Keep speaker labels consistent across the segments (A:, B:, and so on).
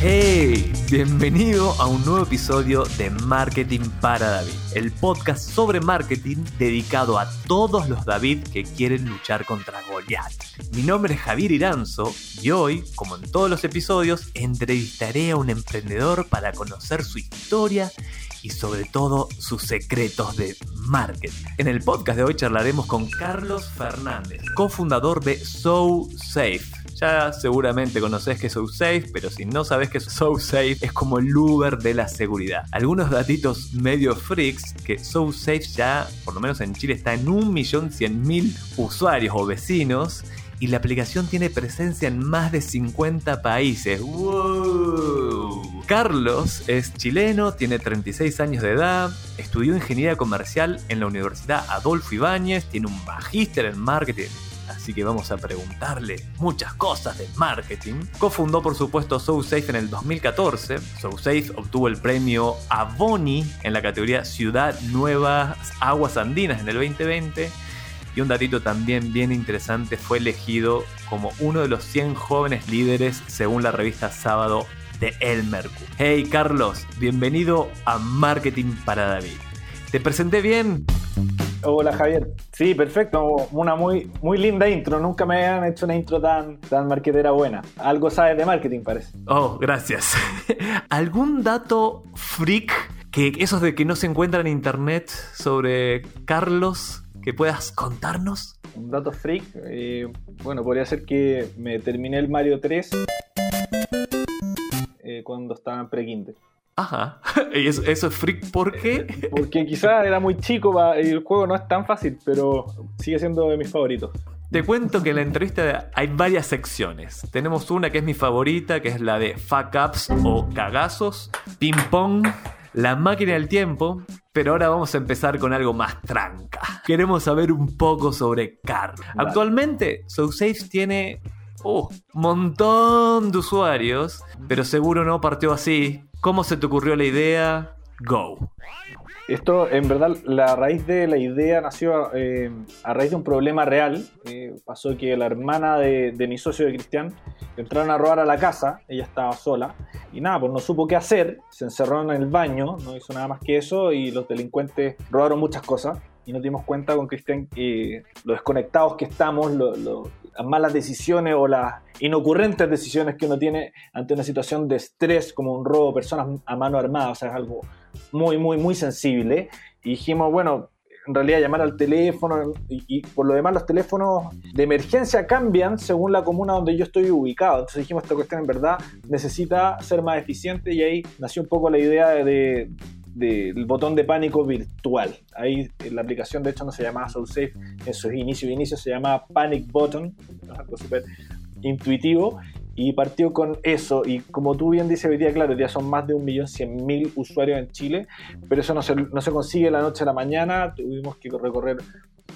A: ¡Hey! Bienvenido a un nuevo episodio de Marketing para David, el podcast sobre marketing dedicado a todos los David que quieren luchar contra Goliath. Mi nombre es Javier Iranzo y hoy, como en todos los episodios, entrevistaré a un emprendedor para conocer su historia y sobre todo sus secretos de marketing. En el podcast de hoy charlaremos con Carlos Fernández, cofundador de SoSafe ya seguramente conoces que es SoSafe, pero si no sabes que SoSafe es como el Uber de la seguridad. Algunos datitos medio freaks que SoSafe ya, por lo menos en Chile, está en 1.100.000 usuarios o vecinos y la aplicación tiene presencia en más de 50 países. ¡Wow! Carlos es chileno, tiene 36 años de edad, estudió ingeniería comercial en la Universidad Adolfo Ibáñez, tiene un magíster en marketing así que vamos a preguntarle muchas cosas de marketing. Cofundó por supuesto SoSafe en el 2014. SoSafe obtuvo el premio Avoni en la categoría Ciudad Nuevas Aguas Andinas en el 2020. Y un datito también bien interesante, fue elegido como uno de los 100 jóvenes líderes según la revista Sábado de El Mercurio. Hey Carlos, bienvenido a Marketing para David. ¿Te presenté bien?
B: Hola Javier. Sí, perfecto. Una muy, muy linda intro. Nunca me han hecho una intro tan, tan marketera buena. Algo sabes de marketing, parece.
A: Oh, gracias. ¿Algún dato freak que esos de que no se encuentra en internet sobre Carlos que puedas contarnos?
B: Un dato freak. Eh, bueno, podría ser que me terminé el Mario 3 eh, cuando estaba en pre-kinder.
A: Ajá. ¿Y eso, es freak por qué?
B: Porque quizás era muy chico y el juego no es tan fácil, pero sigue siendo de mis favoritos.
A: Te cuento que en la entrevista hay varias secciones. Tenemos una que es mi favorita, que es la de fuck ups o cagazos, ping pong, la máquina del tiempo, pero ahora vamos a empezar con algo más tranca. Queremos saber un poco sobre Carl. Actualmente, SoSafe tiene un uh, montón de usuarios, pero seguro no partió así ¿Cómo se te ocurrió la idea? Go.
B: Esto, en verdad, la raíz de la idea nació eh, a raíz de un problema real. pasó que la hermana de, mi socio de Cristian entraron a robar a la casa, ella estaba sola, y nada, pues no supo qué hacer, se encerró en el baño, no hizo nada más que eso, y los delincuentes robaron muchas cosas. Y nos dimos cuenta con Cristian que lo desconectados que estamos, lo, las malas decisiones o las inocurrentes decisiones que uno tiene ante una situación de estrés como un robo de personas a mano armada, o sea, es algo muy, muy, muy sensible. Y dijimos, bueno, en realidad llamar al teléfono y, por lo demás los teléfonos de emergencia cambian según la comuna donde yo estoy ubicado. Entonces dijimos, esta cuestión en verdad necesita ser más eficiente y ahí nació un poco la idea de, del botón de pánico virtual. Ahí la aplicación de hecho no se llamaba SoulSafe en sus inicios, inicios se llamaba Panic Button, algo súper intuitivo y partió con eso y como tú bien dices hoy día, claro, ya son más de 1.100.000 usuarios en Chile, pero eso no se, no se consigue la noche a la mañana, tuvimos que recorrer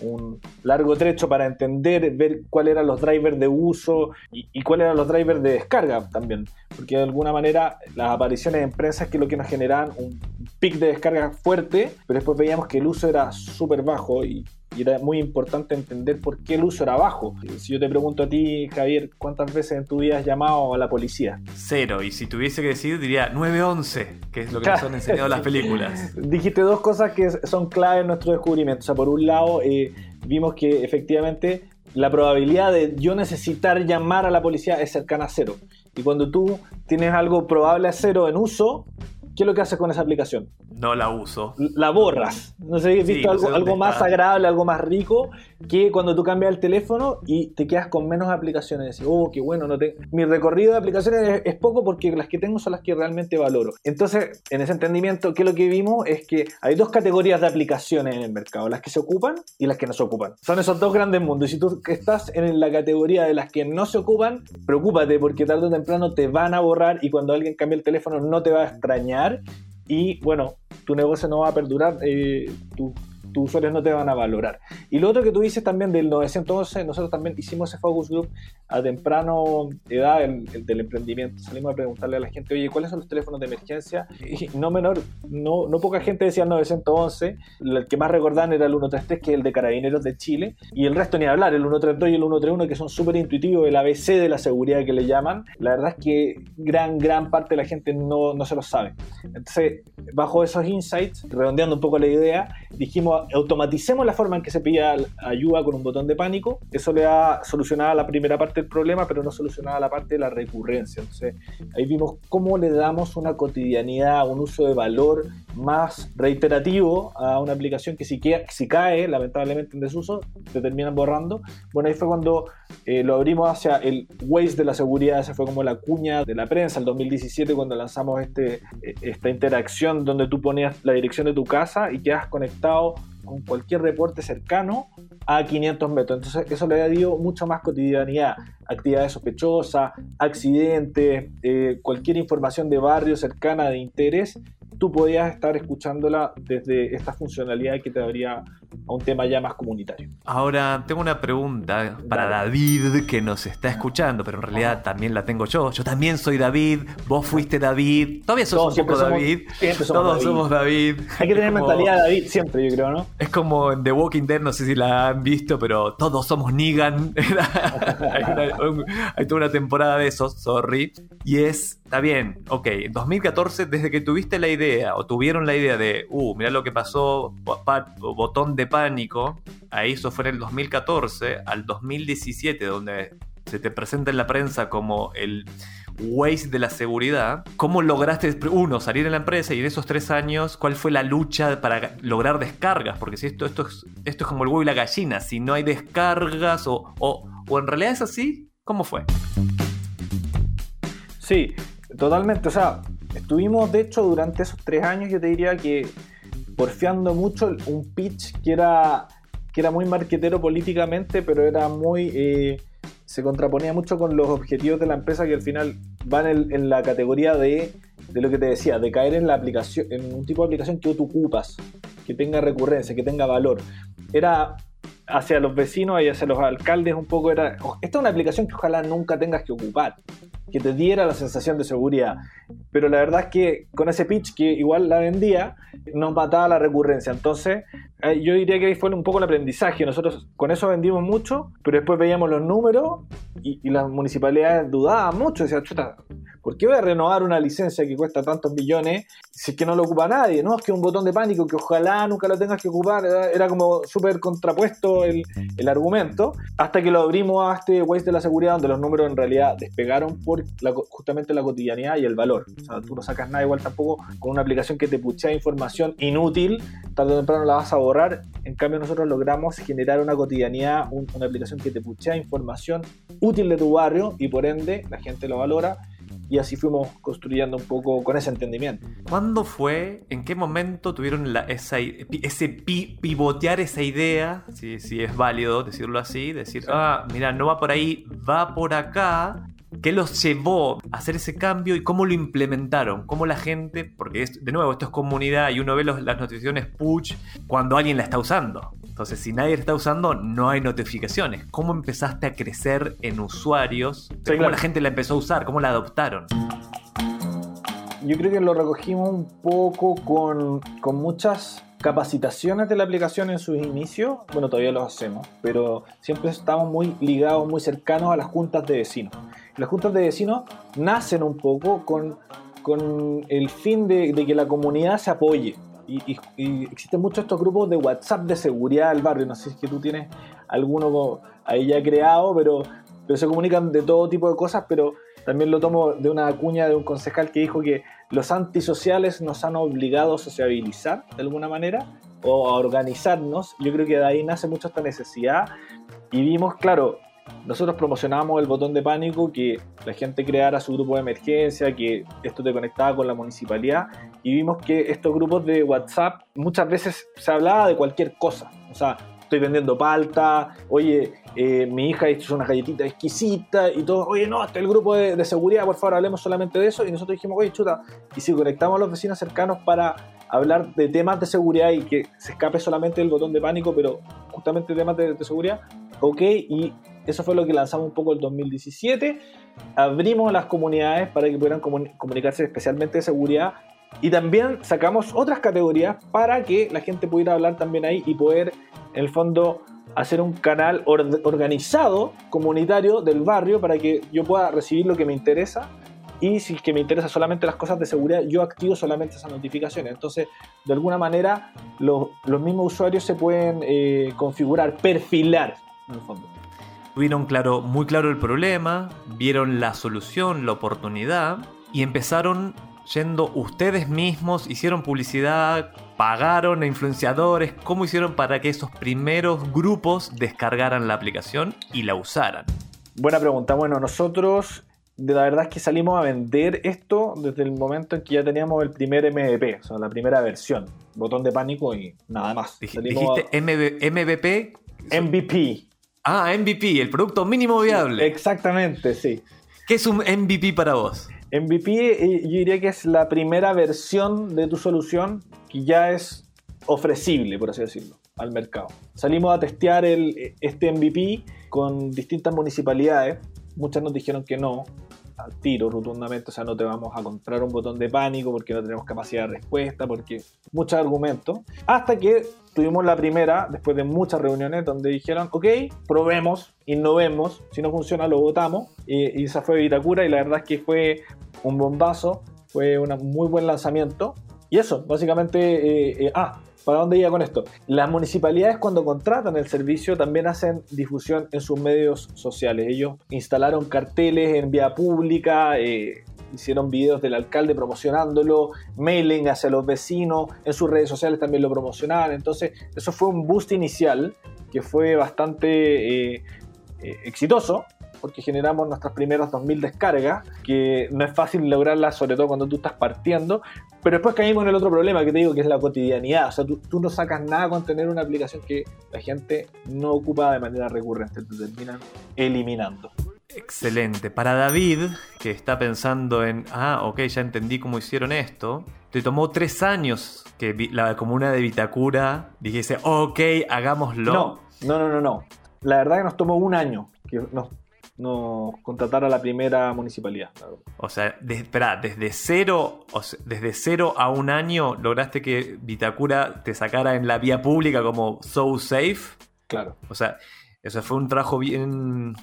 B: un largo trecho para entender, ver cuáles eran los drivers de uso y, cuáles eran los drivers de descarga también. Porque de alguna manera las apariciones de empresas que lo que nos generaban un pic de descarga fuerte, pero después veíamos que el uso era súper bajo y y era muy importante entender por qué el uso era bajo. Si yo te pregunto a ti, Javier, ¿cuántas veces en tu vida has llamado a la policía?
A: Cero, y si tuviese que decir, diría 911, que es lo que nos han enseñado las películas.
B: Dijiste dos cosas que son clave en nuestro descubrimiento. O sea, por un lado, eh, vimos que efectivamente la probabilidad de yo necesitar llamar a la policía es cercana a cero. Y cuando tú tienes algo probable a cero en uso, ¿qué es lo que haces con esa aplicación?
A: No la uso.
B: La borras. No sé si has visto algo, más agradable, algo más rico, que cuando tú cambias el teléfono y te quedas con menos aplicaciones. Decís, oh, qué bueno, no te... mi recorrido de aplicaciones es, poco porque las que tengo son las que realmente valoro. Entonces, en ese entendimiento, ¿qué es lo que vimos? Es que hay dos categorías de aplicaciones en el mercado, las que se ocupan y las que no se ocupan. Son esos dos grandes mundos. Y si tú estás en la categoría de las que no se ocupan, preocúpate porque tarde o temprano te van a borrar y cuando alguien cambie el teléfono no te va a extrañar y bueno, tu negocio no va a perdurar, eh, tu tus usuarios no te van a valorar. Y lo otro que tú dices también del 911, nosotros también hicimos ese focus group a temprano edad del emprendimiento. Salimos a preguntarle a la gente, oye, ¿cuáles son los teléfonos de emergencia? Y no menor, no, no poca gente decía 911, el que más recordaban era el 133, que es el de Carabineros de Chile, y el resto ni hablar, el 132 y el 131, que son súper intuitivos, el ABC de la seguridad que le llaman. La verdad es que gran, gran parte de la gente no, no se lo sabe. Entonces, bajo esos insights, redondeando un poco la idea, dijimos, automaticemos la forma en que se pilla ayuda con un botón de pánico. Eso le ha solucionado la primera parte del problema, pero no solucionaba la parte de la recurrencia. Entonces, ahí vimos cómo le damos una cotidianidad, un uso de valor más reiterativo a una aplicación que si, si cae, lamentablemente en desuso, te terminan borrando. Bueno, ahí fue cuando eh, lo abrimos hacia el Waze de la seguridad, esa fue como la cuña de la prensa, el 2017 cuando lanzamos este, eh, esta interacción donde tú ponías la dirección de tu casa y quedas conectado cualquier reporte cercano a 500 metros. Entonces eso le ha dado mucho más cotidianidad, actividades sospechosas, accidentes, eh, cualquier información de barrio cercana de interés tú podías estar escuchándola desde esta funcionalidad que te daría a un tema ya más comunitario.
A: Ahora, tengo una pregunta para David que nos está escuchando, pero en realidad también la tengo yo. Yo también soy David, vos fuiste David, todavía sos un poco David. Todos somos David.
B: Hay que tener mentalidad de David siempre, yo creo, ¿no?
A: Es como en The Walking Dead, no sé si la han visto, pero todos somos Negan. hay, toda una temporada de eso, sorry. Y es, está bien, ok, en 2014, desde que tuviste la idea o tuvieron la idea de, uh, mira lo que pasó, botón de pánico, ahí eso fue en el 2014 al 2017, donde se te presenta en la prensa como el Waze de la seguridad, ¿cómo lograste, uno, salir en la empresa y en esos tres años, cuál fue la lucha para lograr descargas? Porque si esto, esto, es, esto es como el huevo y la gallina, si no hay descargas o, o, o en realidad es así, ¿cómo fue?
B: Sí, totalmente. O sea, Estuvimos, de hecho, durante esos tres años, yo te diría que porfiando mucho un pitch que era, que era muy marquetero políticamente, pero era muy... Eh, se contraponía mucho con los objetivos de la empresa que al final van en, la categoría de, de, lo que te decía, de caer en la aplicación, en un tipo de aplicación que tú ocupas, que tenga recurrencia, que tenga valor. Era hacia los vecinos y hacia los alcaldes un poco era, esta es una aplicación que ojalá nunca tengas que ocupar que te diera la sensación de seguridad. Pero la verdad es que con ese pitch que igual la vendía, nos mataba la recurrencia. Entonces, eh, yo diría que ahí fue un poco el aprendizaje. Nosotros con eso vendimos mucho, pero después veíamos los números y, y las municipalidades dudaban mucho. Decían, chuta, ¿Por qué voy a renovar una licencia que cuesta tantos millones si es que no lo ocupa nadie? No, es que un botón de pánico que ojalá nunca lo tengas que ocupar. Era como súper contrapuesto el, argumento. Hasta que lo abrimos a este Waze de la seguridad, donde los números en realidad despegaron por justamente la cotidianidad y el valor. O sea, tú no sacas nada igual tampoco con una aplicación que te puchea información inútil, tarde o temprano la vas a borrar. En cambio, nosotros logramos generar una cotidianidad, una aplicación que te puchea información útil de tu barrio y por ende la gente lo valora y así fuimos construyendo un poco con ese entendimiento.
A: ¿Cuándo fue, en qué momento tuvieron esa, ese pivotear esa idea, si, si, es válido decirlo así, decir, ah, mira, no va por ahí, va por acá, ¿Qué los llevó a hacer ese cambio y cómo lo implementaron? ¿Cómo la gente, porque de nuevo esto es comunidad y uno ve las notificaciones push cuando alguien la está usando? Entonces, si nadie la está usando, no hay notificaciones. ¿Cómo empezaste a crecer en usuarios? ¿Cómo la gente la empezó a usar? ¿Cómo la adoptaron?
B: Yo creo que lo recogimos un poco con, con muchas capacitaciones de la aplicación en sus inicios, bueno, todavía lo hacemos, pero siempre estamos muy ligados, muy cercanos a las juntas de vecinos. Las juntas de vecinos nacen un poco con, con el fin de, que la comunidad se apoye. Y, existen muchos estos grupos de WhatsApp de seguridad del barrio. No sé si es que tú tienes alguno ahí ya creado, pero, pero se comunican de todo tipo de cosas, pero también lo tomo de una cuña de un concejal que dijo que los antisociales nos han obligado a sociabilizar de alguna manera o a organizarnos. Yo creo que de ahí nace mucho esta necesidad. Y vimos, claro, nosotros promocionábamos el botón de pánico, que la gente creara su grupo de emergencia, que esto te conectaba con la municipalidad y vimos que estos grupos de WhatsApp muchas veces se hablaba de cualquier cosa. O sea, estoy vendiendo palta, oye, eh, mi hija hizo una galletita exquisita y todo, oye, no, hasta el grupo de, de, seguridad, por favor, hablemos solamente de eso. Y nosotros dijimos, oye, chuta, y si conectamos a los vecinos cercanos para hablar de temas de seguridad y que se escape solamente el botón de pánico, pero justamente temas de, de seguridad, ok, y eso fue lo que lanzamos un poco el 2017. Abrimos las comunidades para que pudieran comunicarse especialmente de seguridad y también sacamos otras categorías para que la gente pudiera hablar también ahí y poder, en el fondo, hacer un canal organizado, comunitario del barrio para que yo pueda recibir lo que me interesa y si es que me interesa solamente las cosas de seguridad, yo activo solamente esas notificaciones. Entonces, de alguna manera, los mismos usuarios se pueden eh, configurar, perfilar, en el fondo.
A: Tuvieron claro, muy claro el problema, vieron la solución, la oportunidad y empezaron yendo ustedes mismos, hicieron publicidad, pagaron a influenciadores, ¿cómo hicieron para que esos primeros grupos descargaran la aplicación y la usaran?
B: Buena pregunta. Bueno, nosotros de la verdad es que salimos a vender esto desde el momento en que ya teníamos el primer MVP, o sea, la primera versión, botón de pánico y nada más.
A: ¿Dijiste MVP?
B: MVP.
A: Ah, MVP, el producto mínimo viable.
B: Exactamente, sí.
A: ¿Qué es un MVP para vos?
B: MVP eh, yo diría que es la primera versión de tu solución que ya es ofrecible, por así decirlo, al mercado. Salimos a testear el, este MVP con distintas municipalidades. Muchas nos dijeron que no, al tiro rotundamente, o sea, no te vamos a comprar un botón de pánico porque no tenemos capacidad de respuesta, porque muchos argumentos, hasta que tuvimos la primera, después de muchas reuniones, donde dijeron, ok, probemos, innovemos, si no funciona lo votamos, y, esa fue Vitacura, y la verdad es que fue un bombazo, fue un muy buen lanzamiento, y eso, básicamente, eh, eh, ah, ¿Para dónde iba con esto? Las municipalidades cuando contratan el servicio también hacen difusión en sus medios sociales. Ellos instalaron carteles en vía pública, eh, hicieron videos del alcalde promocionándolo, mailing hacia los vecinos, en sus redes sociales también lo promocionaban. Entonces, eso fue un boost inicial que fue bastante eh, eh, exitoso porque generamos nuestras primeras 2.000 descargas, que no es fácil lograrlas, sobre todo cuando tú estás partiendo, pero después caímos en el otro problema que te digo, que es la cotidianidad. O sea, tú, no sacas nada con tener una aplicación que la gente no ocupa de manera recurrente, te terminan eliminando.
A: Excelente. Para David, que está pensando en, ah, ok, ya entendí cómo hicieron esto, te tomó tres años que la comuna de Vitacura dijese, ok, hagámoslo.
B: No, no, no, no, no. La verdad que nos tomó un año que nos nos contratara la primera municipalidad.
A: O sea, espera, desde cero, desde cero a un año lograste que Vitacura te sacara en la vía pública como so safe.
B: Claro.
A: O sea, eso fue un trabajo bien.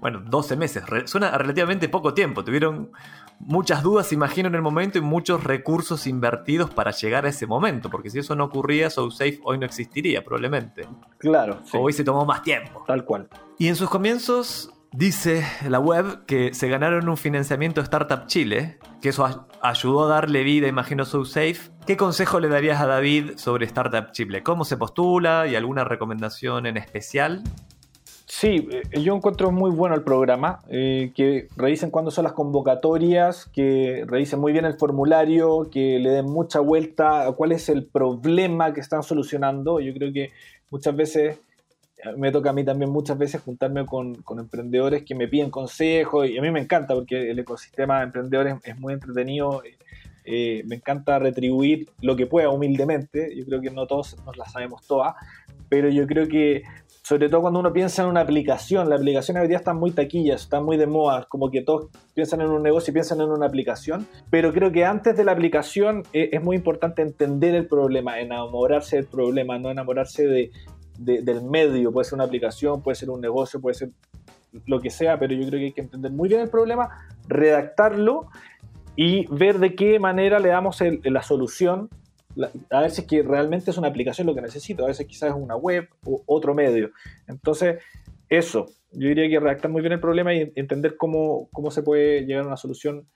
A: Bueno, 12 meses. suena relativamente poco tiempo. Tuvieron muchas dudas, imagino, en el momento y muchos recursos invertidos para llegar a ese momento. Porque si eso no ocurría, So Safe hoy no existiría, probablemente.
B: Claro.
A: Hoy se tomó más tiempo.
B: Tal cual.
A: Y en sus comienzos, Dice la web que se ganaron un financiamiento Startup Chile, que eso ayudó a darle vida, imagino, SoSafe. ¿Qué consejo le darías a David sobre Startup Chile? ¿Cómo se postula y alguna recomendación en especial?
B: Sí, eh, yo encuentro muy bueno el programa, eh, que revisen cuándo son las convocatorias, que revisen muy bien el formulario, que le den mucha vuelta a cuál es el problema que están solucionando. Yo creo que muchas veces me toca a mí también muchas veces juntarme con, emprendedores que me piden consejos y a mí me encanta porque el ecosistema de emprendedores es muy entretenido. Eh, me encanta retribuir lo que pueda humildemente. Yo creo que no todos nos la sabemos todas, pero yo creo que sobre todo cuando uno piensa en una aplicación, la aplicación hoy día están muy taquillas, están muy de moda, como que todos piensan en un negocio y piensan en una aplicación, pero creo que antes de la aplicación eh, es muy importante entender el problema, enamorarse del problema, no enamorarse de, del medio, puede ser una aplicación, puede ser un negocio, puede ser lo que sea, pero yo creo que hay que entender muy bien el problema, redactarlo y ver de qué manera le damos la solución. a ver si es que realmente es una aplicación lo que necesito, a veces quizás es una web o otro medio. Entonces, eso, yo diría que redactar muy bien el problema y entender cómo, cómo se puede llegar a una solución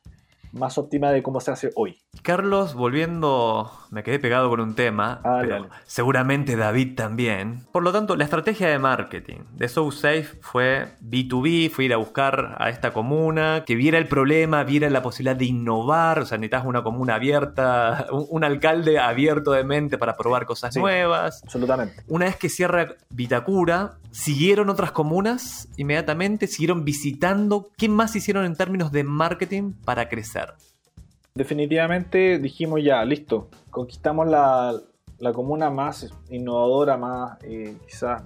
B: más óptima de cómo se hace hoy.
A: Carlos, volviendo, me quedé pegado con un tema,
B: Ah,
A: pero
B: dale.
A: seguramente David también. Por lo tanto, la estrategia de marketing de SoSafe fue B2B, fue ir a buscar a esta comuna, que viera el problema, viera la posibilidad de innovar, o sea, necesitas una comuna abierta, un, un alcalde abierto de mente para probar cosas
B: Sí.
A: nuevas.
B: Absolutamente.
A: Una vez que cierra Vitacura, siguieron otras comunas inmediatamente, siguieron visitando. ¿Qué más hicieron en términos de marketing para crecer?
B: Definitivamente dijimos ya, listo, conquistamos la, la comuna más innovadora, más eh, quizás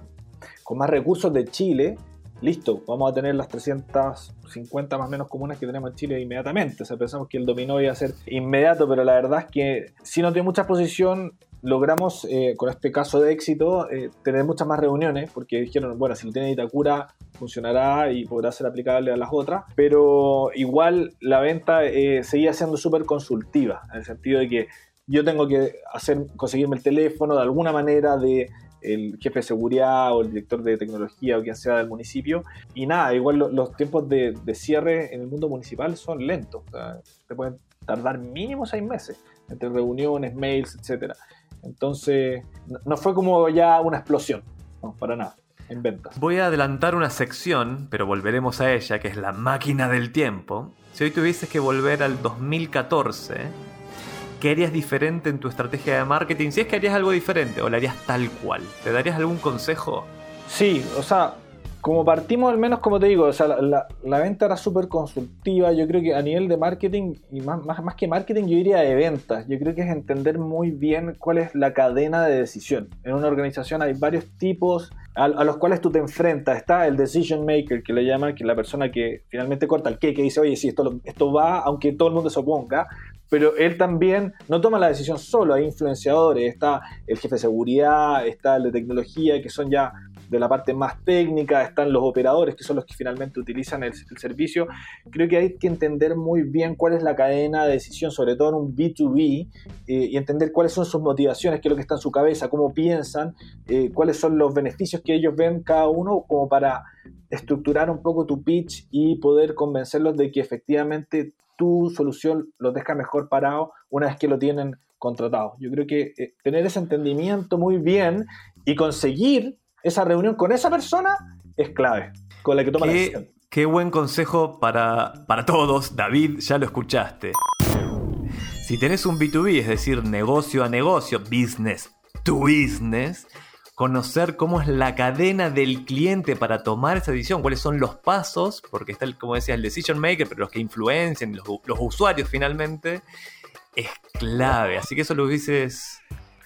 B: con más recursos de Chile. Listo, vamos a tener las 350 más o menos comunas que tenemos en Chile inmediatamente. O sea, pensamos que el dominó iba a ser inmediato, pero la verdad es que si no tiene mucha exposición, logramos eh, con este caso de éxito eh, tener muchas más reuniones, porque dijeron, bueno, si lo tiene Itacura funcionará y podrá ser aplicable a las otras, pero igual la venta eh, seguía siendo súper consultiva, en el sentido de que yo tengo que hacer, conseguirme el teléfono de alguna manera de el jefe de seguridad o el director de tecnología o quien sea del municipio. Y nada, igual lo- los tiempos de, cierre en el mundo municipal son lentos. Te pueden tardar mínimo seis meses entre reuniones, mails, etcétera. Entonces, no, fue como ya una explosión, no, para nada, en ventas.
A: Voy a adelantar una sección, pero volveremos a ella, que es la máquina del tiempo. Si hoy tuvieses que volver al 2014, ¿qué harías diferente en tu estrategia de marketing? Si es que harías algo diferente o la harías tal cual, ¿te darías algún consejo?
B: Sí, o sea, como partimos al menos, como te digo, o sea, la, venta era súper consultiva. Yo creo que a nivel de marketing, y más, más, que marketing, yo diría de ventas. Yo creo que es entender muy bien cuál es la cadena de decisión. En una organización hay varios tipos a, a los cuales tú te enfrentas. Está el decision maker, que le llaman, que es la persona que finalmente corta el qué, que dice, oye, sí, esto, esto va, aunque todo el mundo se oponga. Pero él también no toma la decisión solo, hay influenciadores, está el jefe de seguridad, está el de tecnología, que son ya de la parte más técnica, están los operadores, que son los que finalmente utilizan el, servicio. Creo que hay que entender muy bien cuál es la cadena de decisión, sobre todo en un B2B, eh, y entender cuáles son sus motivaciones, qué es lo que está en su cabeza, cómo piensan, eh, cuáles son los beneficios que ellos ven cada uno, como para estructurar un poco tu pitch y poder convencerlos de que efectivamente tu solución los deja mejor parado una vez que lo tienen contratado. Yo creo que eh, tener ese entendimiento muy bien y conseguir esa reunión con esa persona es clave, con la que toma la decisión.
A: Qué, qué buen consejo para, para todos, David, ya lo escuchaste. Si tenés un B2B, es decir, negocio a negocio, business to business, conocer cómo es la cadena del cliente para tomar esa decisión, cuáles son los pasos, porque está, el, como decía, el decision maker, pero los que influencian, los, los usuarios finalmente, es clave. Así que eso lo dices,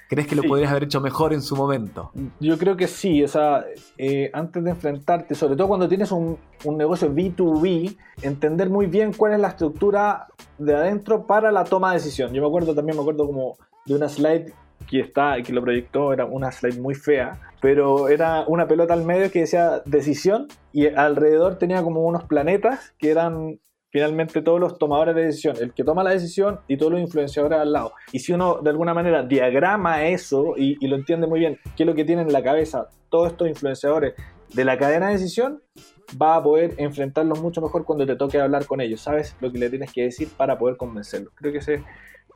A: ¿crees que lo
B: Sí.
A: podrías haber hecho mejor en su momento?
B: Yo creo que sí, o sea, eh, antes de enfrentarte, sobre todo cuando tienes un, un negocio B2B, entender muy bien cuál es la estructura de adentro para la toma de decisión. Yo me acuerdo también, me acuerdo como de una slide que está, que lo proyectó, era una slide muy fea, pero era una pelota al medio que decía decisión y alrededor tenía como unos planetas que eran finalmente todos los tomadores de decisión, el que toma la decisión y todos los influenciadores al lado. Y si uno de alguna manera diagrama eso y, y lo entiende muy bien, qué es lo que tienen en la cabeza todos estos influenciadores de la cadena de decisión, va a poder enfrentarlos mucho mejor cuando te toque hablar con ellos. Sabes lo que le tienes que decir para poder convencerlos. Creo que ese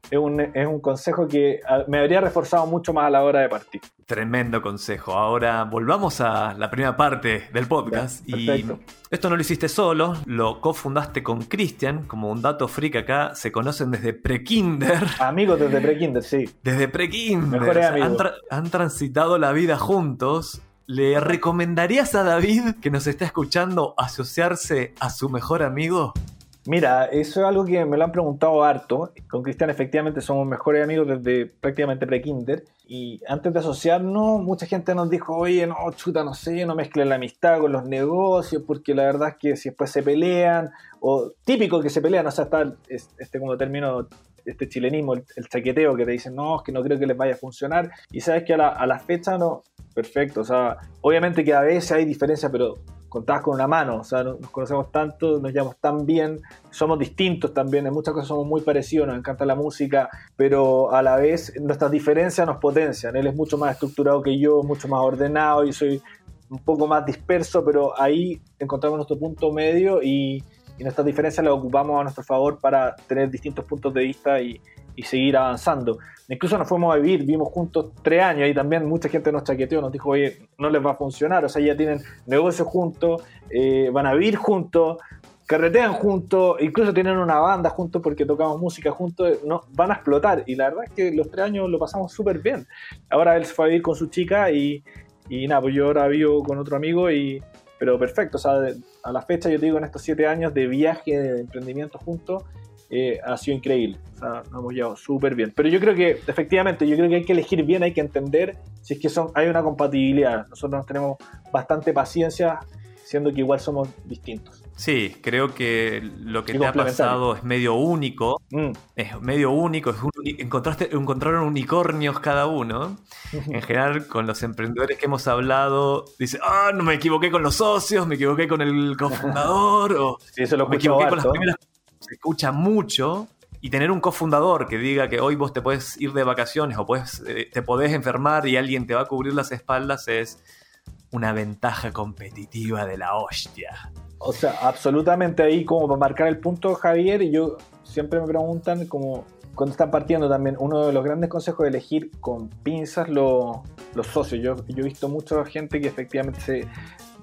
B: es un, es un consejo que ah, me habría reforzado mucho más a la hora de partir.
A: Tremendo consejo. Ahora volvamos a la primera parte del podcast.
B: Ya,
A: y esto no lo hiciste solo, lo cofundaste con Cristian. Como un dato freak acá, se conocen desde pre-kinder.
B: Amigos desde pre-kinder, sí.
A: Desde pre-kinder.
B: Mejores amigos.
A: han, tra- han transitado la vida juntos. ¿Le recomendarías a David, que nos está escuchando, asociarse a su mejor amigo?
B: Mira, eso es algo que me lo han preguntado harto. Con Cristian efectivamente somos mejores amigos desde prácticamente pre-kinder. Y antes de asociarnos, mucha gente nos dijo, oye, no, chuta, no sé, no mezclen la amistad con los negocios, porque la verdad es que si después se pelean, o típico que se pelean, o sea, está este como término, este chilenismo, el, el chaqueteo, que te dicen, no, es que no creo que les vaya a funcionar. Y sabes que a la, a la fecha no, perfecto, o sea, obviamente que a veces hay diferencias, pero contadas con una mano, o sea, no- nos conocemos tanto, nos llevamos tan bien, somos distintos también, en muchas cosas somos muy parecidos, nos encanta la música, pero a la vez nuestras diferencias nos potencian. Él es mucho más estructurado que yo, mucho más ordenado, yo soy un poco más disperso, pero ahí encontramos nuestro punto medio y, y nuestras diferencias las ocupamos a nuestro favor para tener distintos puntos de vista y, y seguir avanzando. Incluso nos fuimos a vivir, vivimos juntos tres años y también mucha gente nos chaqueteó, nos dijo, oye, no les va a funcionar, o sea, ya tienen negocios juntos, eh, van a vivir juntos, carretean juntos, incluso tienen una banda juntos porque tocamos música juntos, no, van a explotar. Y la verdad es que los tres años lo pasamos súper bien. Ahora él se fue a vivir con su chica y, y nada, pues yo ahora vivo con otro amigo y... Pero perfecto, o sea, a la fecha yo digo, en estos siete años de viaje, de emprendimiento juntos, eh, ha sido increíble. O sea, nos hemos llevado súper bien. Pero yo creo que, efectivamente, yo creo que hay que elegir bien, hay que entender si es que son, hay una compatibilidad. Nosotros tenemos bastante paciencia, siendo que igual somos distintos.
A: Sí, creo que lo que te ha pasado es medio único. Mm. Es medio único. Es encontraste, encontraron unicornios cada uno. en general, con los emprendedores que hemos hablado, dice, ah, no me equivoqué con los socios, me equivoqué con el cofundador, o
B: eso lo
A: me equivoqué con las primeras se escucha mucho y tener un cofundador que diga que hoy vos te puedes ir de vacaciones o puedes, eh, te podés enfermar y alguien te va a cubrir las espaldas es una ventaja competitiva de la hostia.
B: O sea, absolutamente ahí como para marcar el punto, Javier, y yo siempre me preguntan como cuando están partiendo también, uno de los grandes consejos es elegir con pinzas los, los socios. Yo, yo he visto mucha gente que efectivamente se,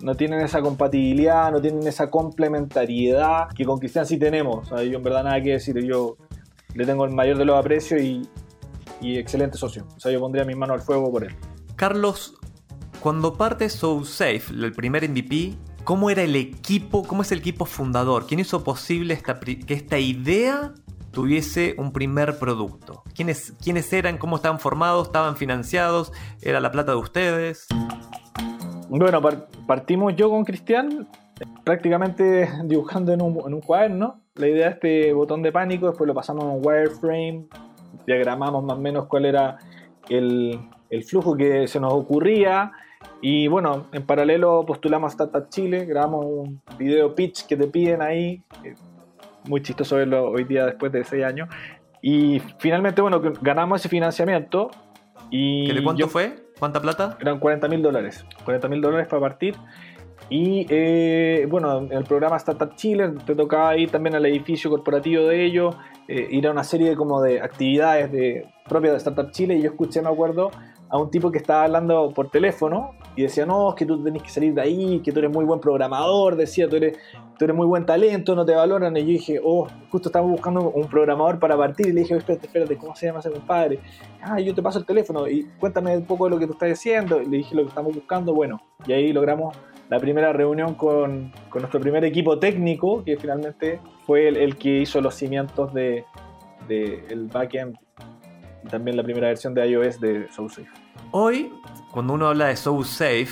B: no tienen esa compatibilidad, no tienen esa complementariedad que con Cristian sí tenemos. yo en verdad nada que decir, yo le tengo el mayor de los aprecios y, excelente socio. O sea, yo pondría mi mano al fuego por él.
A: Carlos, cuando parte So Safe, el primer MVP, ¿cómo era el equipo? ¿Cómo es el equipo fundador? ¿Quién hizo posible que esta idea tuviese un primer producto? ¿Quiénes, ¿Quiénes eran? ¿Cómo estaban formados? ¿Estaban financiados? ¿Era la plata de ustedes?
B: Bueno, partimos yo con Cristian prácticamente dibujando en un, en un cuaderno. La idea de este botón de pánico, después lo pasamos a un wireframe, diagramamos más o menos cuál era el, el flujo que se nos ocurría. Y bueno, en paralelo postulamos a Startup Chile, grabamos un video pitch que te piden ahí, muy chistoso verlo hoy día después de seis años. Y finalmente, bueno, ganamos ese financiamiento. Y
A: ¿De cuánto fue? ¿Cuánta plata?
B: Eran 40 mil dólares. 40 mil dólares para partir. Y eh, bueno, en el programa Startup Chile te tocaba ir también al edificio corporativo de ellos, eh, ir a una serie como de actividades de, propias de Startup Chile. Y yo escuché, me acuerdo, a un tipo que estaba hablando por teléfono y decía, no, es que tú tenés que salir de ahí, que tú eres muy buen programador, decía, tú eres, tú eres muy buen talento, no te valoran. Y yo dije, oh, justo estamos buscando un programador para partir. Y le dije, espérate, espérate, ¿cómo se llama ese compadre? Ah, yo te paso el teléfono y cuéntame un poco de lo que tú estás haciendo. Y le dije lo que estamos buscando, bueno, y ahí logramos la primera reunión con, con nuestro primer equipo técnico, que finalmente fue el, que hizo los cimientos de, de el backend también la primera versión de iOS de SoSafe.
A: Hoy, cuando uno habla de SoSafe,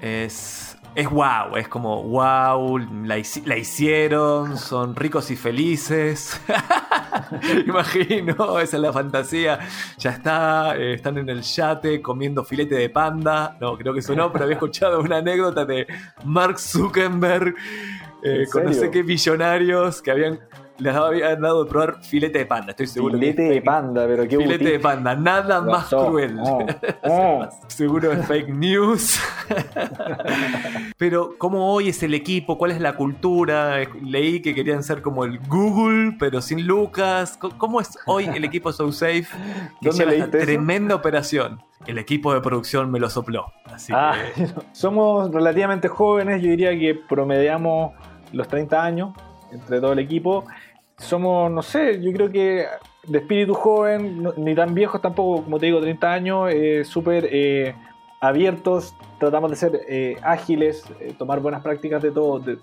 A: es, es wow, es como wow, la, hicieron, son ricos y felices. Imagino, esa es la fantasía. Ya está, eh, están en el yate comiendo filete de panda. No, creo que eso no, pero había escuchado una anécdota de Mark Zuckerberg eh, con no sé qué millonarios que habían les habían dado de probar filete de panda, estoy seguro.
B: Filete de panda, pero qué
A: Filete de panda, nada más cruel. seguro es fake news. pero, ¿cómo hoy es el equipo? ¿Cuál es la cultura? Leí que querían ser como el Google, pero sin Lucas. ¿Cómo es hoy el equipo So Safe? Que lleva tremenda operación. El equipo de producción me lo sopló. Así ah,
B: Somos relativamente jóvenes, yo diría que promediamos los 30 años entre todo el equipo somos, no sé, yo creo que de espíritu joven, ni tan viejos tampoco, como te digo, 30 años, eh, súper eh, abiertos, tratamos de ser eh, ágiles, tomar buenas prácticas de, todo, de,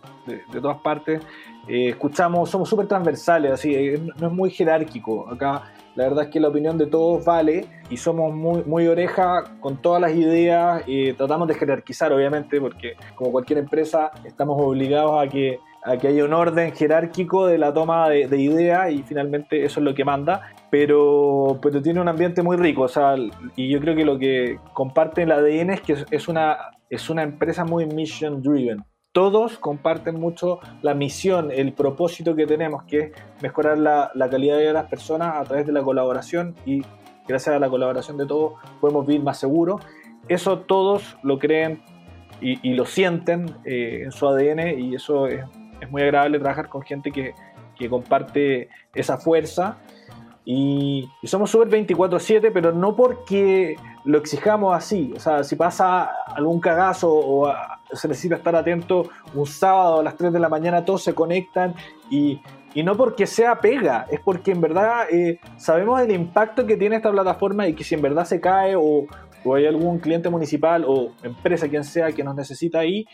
B: todas partes, escuchamos, somos súper transversales, así, no es muy jerárquico. Acá la verdad es que la opinión de todos vale y somos muy, muy oreja con todas las ideas, tratamos de jerarquizar, obviamente, porque como cualquier empresa estamos obligados a que a que haya un orden jerárquico de la toma de, ideas y finalmente eso es lo que manda, pero, pero tiene un ambiente muy rico, o sea, y yo creo que lo que comparte el ADN es que es una, es una empresa muy mission driven. Todos comparten mucho la misión, el propósito que tenemos, que es mejorar la, la calidad de de las personas a través de la colaboración y gracias a la colaboración de todos podemos vivir más seguros. Eso todos lo creen y, lo sienten eh, en su ADN y eso es es muy agradable trabajar con gente que, que comparte esa fuerza y, somos súper 24/7, pero no porque lo exijamos así. O sea, si pasa algún cagazo o se necesita estar atento un sábado a las 3 de la mañana, todos se conectan y, y no porque sea pega, es porque en verdad eh, sabemos el impacto que tiene esta plataforma y que si en verdad se cae o, hay algún cliente municipal o empresa, quien sea, que nos necesita ahí,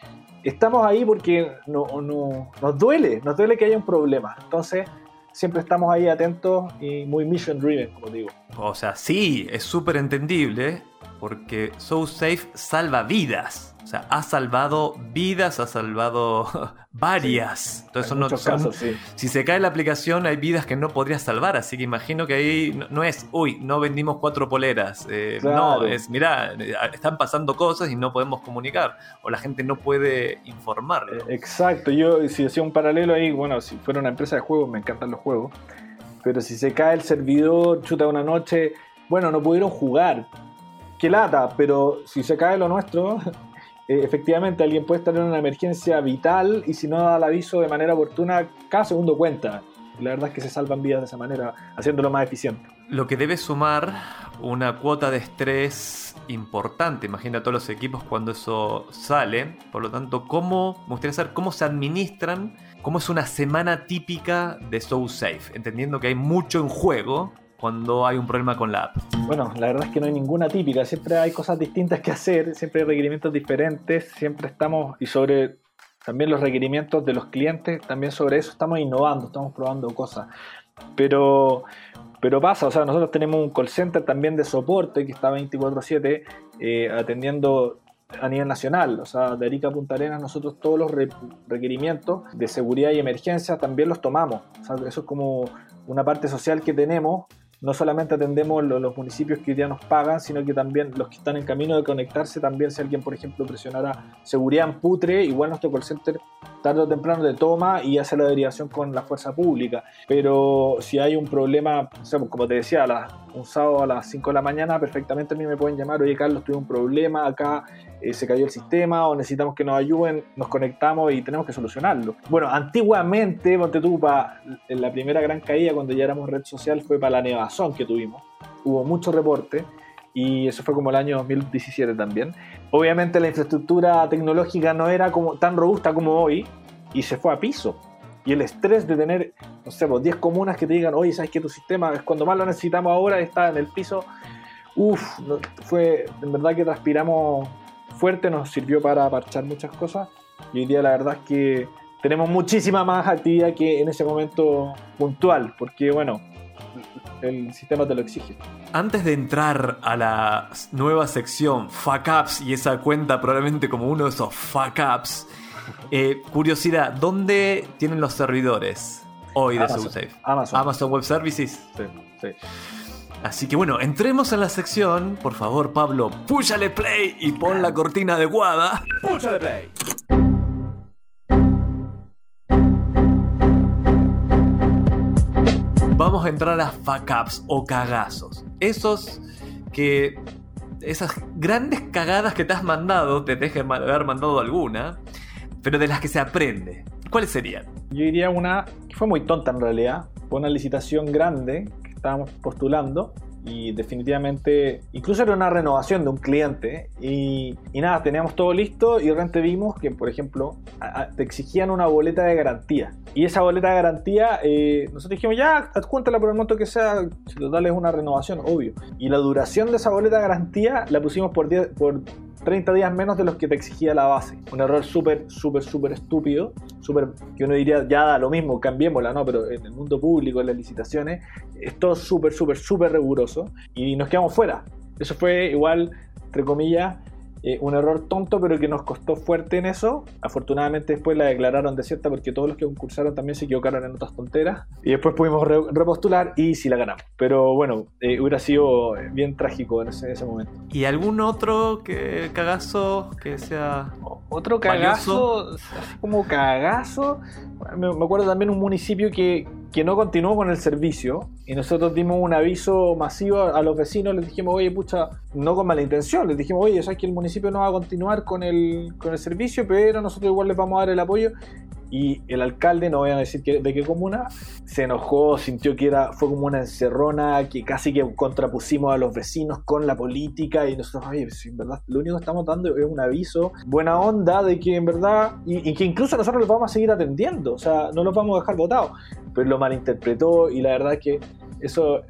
B: estamos ahí porque no, no, nos duele, nos duele que haya un problema. Entonces, siempre estamos ahí atentos y muy mission driven, como digo.
A: O sea, sí, es súper entendible porque SoSafe salva vidas. O sea, ha salvado vidas, ha salvado varias. Entonces,
B: en muchos casos, sí.
A: si se cae la aplicación, hay vidas que no podrías salvar. Así que imagino que ahí no, es, uy, no vendimos cuatro poleras. Eh, no, es, mira, están pasando cosas y no podemos comunicar. O la gente no puede informarlo.
B: Eh, exacto. Yo, si hacía un paralelo ahí, bueno, si fuera una empresa de juegos, me encantan los juegos. Pero si se cae el servidor, chuta una noche, bueno, no pudieron jugar. Qué lata, pero si se cae lo nuestro, eh, efectivamente alguien puede estar en una emergencia vital y si no da el aviso de manera oportuna, cada segundo cuenta. La verdad es que se salvan vidas de esa manera, haciéndolo más eficiente.
A: Lo que debe sumar una cuota de estrés importante. Imagina a todos los equipos cuando eso sale. Por lo tanto, ¿cómo, me gustaría saber cómo se administran, cómo es una semana típica de So Safe, entendiendo que hay mucho en juego cuando hay un problema con la app?
B: Bueno, la verdad es que no hay ninguna típica, siempre hay cosas distintas que hacer, siempre hay requerimientos diferentes, siempre estamos, y sobre también los requerimientos de los clientes, también sobre eso estamos innovando, estamos probando cosas. Pero, pero pasa, o sea, nosotros tenemos un call center también de soporte que está 24/7 eh, atendiendo a nivel nacional, o sea, de Arica a Punta Arenas, nosotros todos los requerimientos de seguridad y emergencia también los tomamos. O sea, eso es como una parte social que tenemos no solamente atendemos los, municipios que ya nos pagan, sino que también los que están en camino de conectarse, también si alguien, por ejemplo, presionara seguridad en putre, igual nuestro call center tarde o temprano te toma y hace la derivación con la fuerza pública. Pero si hay un problema, como te decía, un sábado a las 5 de la mañana, perfectamente a mí me pueden llamar, oye Carlos, tuve un problema acá, eh, se cayó el sistema o necesitamos que nos ayuden, nos conectamos y tenemos que solucionarlo. Bueno, antiguamente, Montetupa, en la primera gran caída cuando ya éramos red social fue para la nevazón que tuvimos. Hubo mucho reporte y eso fue como el año 2017 también. Obviamente la infraestructura tecnológica no era como, tan robusta como hoy y se fue a piso. Y el estrés de tener, no sé, 10 pues, comunas que te digan, oye, ¿sabes que tu sistema es cuando más lo necesitamos ahora está en el piso? Uf, fue, en verdad que transpiramos fuerte, nos sirvió para parchar muchas cosas. Y hoy día la verdad es que tenemos muchísima más actividad que en ese momento puntual, porque bueno, el sistema te lo exige.
A: Antes de entrar a la nueva sección Fuck Ups y esa cuenta probablemente como uno de esos Fuck Ups, eh, curiosidad, ¿dónde tienen los servidores hoy de SoulSafe?
B: Amazon.
A: Amazon Web Services.
B: Sí, sí.
A: Así que bueno, entremos en la sección. Por favor, Pablo, púchale play y pon la cortina adecuada. Púchale play. Vamos a entrar a fuck ups o cagazos. Esos que. Esas grandes cagadas que te has mandado, te dejen haber mandado alguna, pero de las que se aprende. ¿Cuáles serían?
B: Yo diría una que fue muy tonta en realidad. Fue una licitación grande estábamos postulando y definitivamente, incluso era una renovación de un cliente y, nada, teníamos todo listo y de vimos que, por ejemplo, te exigían una boleta de garantía y esa boleta de garantía, eh, nosotros dijimos ya, adjúntala por el monto que sea, si total es una renovación, obvio. Y la duración de esa boleta de garantía la pusimos por, por 30 días menos de los que te exigía la base. Un error súper, súper, súper estúpido, súper que uno diría, ya da lo mismo, cambiémosla, ¿no? Pero en el mundo público, en las licitaciones, es todo súper, súper, súper riguroso y nos quedamos fuera. Eso fue igual, entre comillas, eh, un error tonto, pero que nos costó fuerte en eso. Afortunadamente después la declararon desierta porque todos los que concursaron también se equivocaron en otras tonteras. Y después pudimos repostular y sí la ganamos. Pero bueno, eh, hubiera sido bien trágico en ese, momento.
A: ¿Y algún otro que, cagazo que sea...
B: Otro cagazo, así como cagazo. Me, acuerdo también un municipio que, que no continuó con el servicio y nosotros dimos un aviso masivo a los vecinos, les dijimos, oye, pucha, no con mala intención, les dijimos, oye, sabes que el municipio no va a continuar con el, con el servicio, pero nosotros igual les vamos a dar el apoyo y el alcalde, no voy a decir de qué comuna, se enojó, sintió que era, fue como una encerrona, que casi que contrapusimos a los vecinos con la política y nosotros, oye, en verdad, lo único que estamos dando es un aviso, buena onda de que en verdad, y, que incluso nosotros los vamos a seguir atendiendo, o sea, no los vamos a dejar votados, pero lo malinterpretó y la verdad es que eso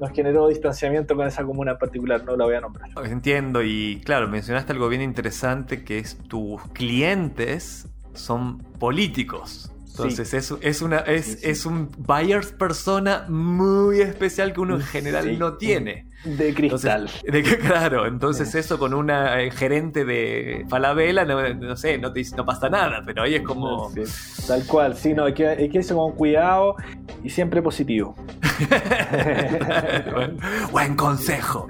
B: nos generó distanciamiento con esa comuna en particular, no la voy a nombrar.
A: Entiendo, y claro, mencionaste algo bien interesante que es tus clientes son políticos. Entonces es, es, una, es, es un buyers persona muy especial que uno en general no tiene.
B: De cristal.
A: de, claro, entonces eso con una eh, gerente de Falabella, no, sé, no, te, no pasa nada, pero ahí es como...
B: Tal cual, sí, no, hay que, hay que irse con cuidado y siempre positivo.
A: buen consejo.